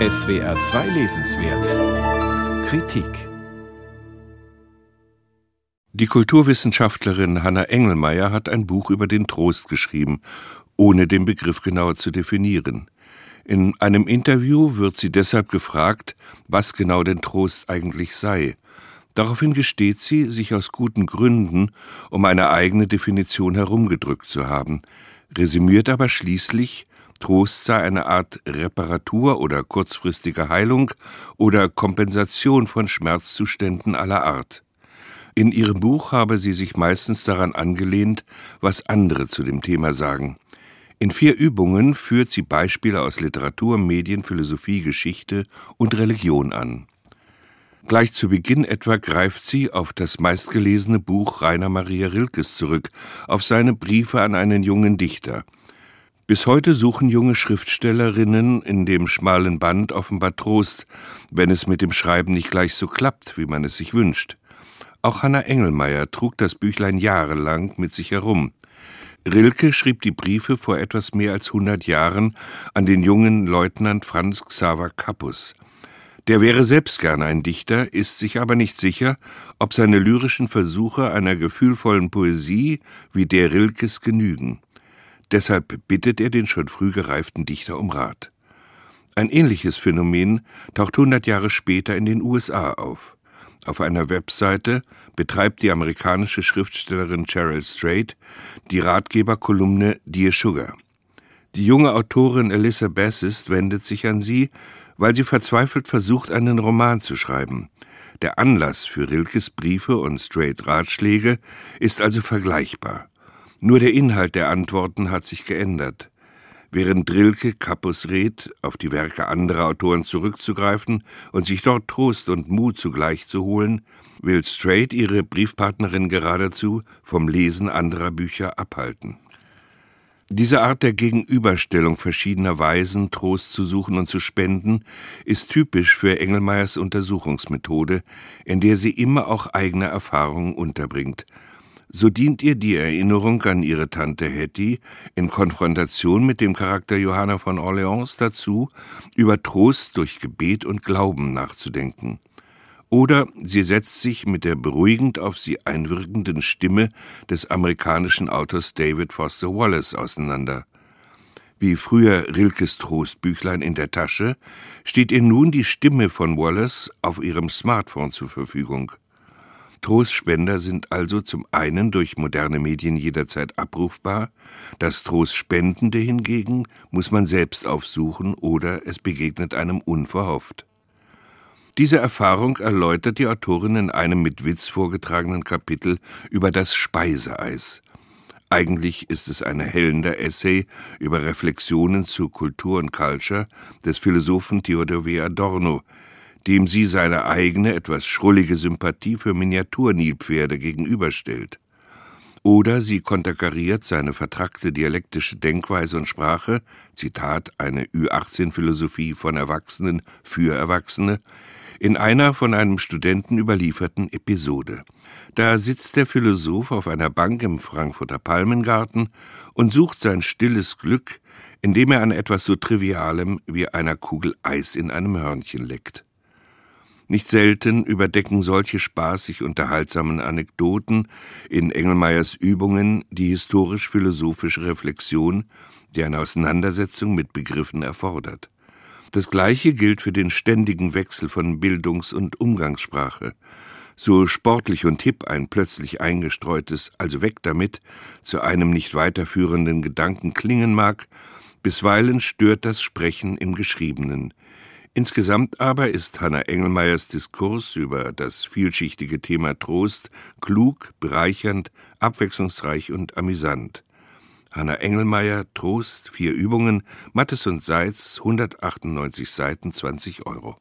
SWR 2 Lesenswert Kritik Die Kulturwissenschaftlerin Hanna Engelmeier hat ein Buch über den Trost geschrieben, ohne den Begriff genauer zu definieren. In einem Interview wird sie deshalb gefragt, was genau denn Trost eigentlich sei. Daraufhin gesteht sie, sich aus guten Gründen um eine eigene Definition herumgedrückt zu haben, resümiert aber schließlich, Trost sei eine Art Reparatur oder kurzfristige Heilung oder Kompensation von Schmerzzuständen aller Art. In ihrem Buch habe sie sich meistens daran angelehnt, was andere zu dem Thema sagen. In vier Übungen führt sie Beispiele aus Literatur, Medien, Philosophie, Geschichte und Religion an. Gleich zu Beginn etwa greift sie auf das meistgelesene Buch Rainer Maria Rilkes zurück, auf seine Briefe an einen jungen Dichter. Bis heute suchen junge Schriftstellerinnen in dem schmalen Band offenbar Trost, wenn es mit dem Schreiben nicht gleich so klappt, wie man es sich wünscht. Auch Hanna Engelmeier trug das Büchlein jahrelang mit sich herum. Rilke schrieb die Briefe vor etwas mehr als hundert Jahren an den jungen Leutnant Franz Xaver Kappus. Der wäre selbst gern ein Dichter, ist sich aber nicht sicher, ob seine lyrischen Versuche einer gefühlvollen Poesie wie der Rilkes genügen. Deshalb bittet er den schon früh gereiften Dichter um Rat. Ein ähnliches Phänomen taucht hundert Jahre später in den USA auf. Auf einer Webseite betreibt die amerikanische Schriftstellerin Cheryl Strait die Ratgeberkolumne Dear Sugar. Die junge Autorin Alyssa Bassist wendet sich an sie, weil sie verzweifelt versucht, einen Roman zu schreiben. Der Anlass für Rilkes Briefe und Straight Ratschläge ist also vergleichbar. Nur der Inhalt der Antworten hat sich geändert. Während Rilke Kappus rät, auf die Werke anderer Autoren zurückzugreifen und sich dort Trost und Mut zugleich zu holen, will Straight ihre Briefpartnerin geradezu vom Lesen anderer Bücher abhalten. Diese Art der Gegenüberstellung verschiedener Weisen, Trost zu suchen und zu spenden, ist typisch für Engelmeyers Untersuchungsmethode, in der sie immer auch eigene Erfahrungen unterbringt. So dient ihr die Erinnerung an ihre Tante Hetty in Konfrontation mit dem Charakter Johanna von Orleans dazu, über Trost durch Gebet und Glauben nachzudenken. Oder sie setzt sich mit der beruhigend auf sie einwirkenden Stimme des amerikanischen Autors David Foster Wallace auseinander. Wie früher Rilkes Trostbüchlein in der Tasche, steht ihr nun die Stimme von Wallace auf ihrem Smartphone zur Verfügung. Trostspender sind also zum einen durch moderne Medien jederzeit abrufbar, das Trostspendende hingegen muss man selbst aufsuchen oder es begegnet einem unverhofft. Diese Erfahrung erläutert die Autorin in einem mit Witz vorgetragenen Kapitel über das Speiseeis. Eigentlich ist es ein erhellender Essay über Reflexionen zu Kultur und Culture des Philosophen Theodor W. Adorno, dem sie seine eigene, etwas schrullige Sympathie für Miniaturnilpferde gegenüberstellt. Oder sie konterkariert seine vertrackte dialektische Denkweise und Sprache, Zitat, eine Ü18-Philosophie von Erwachsenen für Erwachsene, in einer von einem Studenten überlieferten Episode. Da sitzt der Philosoph auf einer Bank im Frankfurter Palmengarten und sucht sein stilles Glück, indem er an etwas so Trivialem wie einer Kugel Eis in einem Hörnchen leckt. Nicht selten überdecken solche spaßig unterhaltsamen Anekdoten in Engelmeyers Übungen die historisch-philosophische Reflexion, die eine Auseinandersetzung mit Begriffen erfordert. Das Gleiche gilt für den ständigen Wechsel von Bildungs- und Umgangssprache. So sportlich und hipp ein plötzlich eingestreutes Also weg damit zu einem nicht weiterführenden Gedanken klingen mag, bisweilen stört das Sprechen im Geschriebenen. Insgesamt aber ist Hanna Engelmeyers Diskurs über das vielschichtige Thema Trost klug, bereichernd, abwechslungsreich und amüsant. Hanna Engelmeier, Trost, vier Übungen, Mattes und Seitz, 198 Seiten, 20 Euro.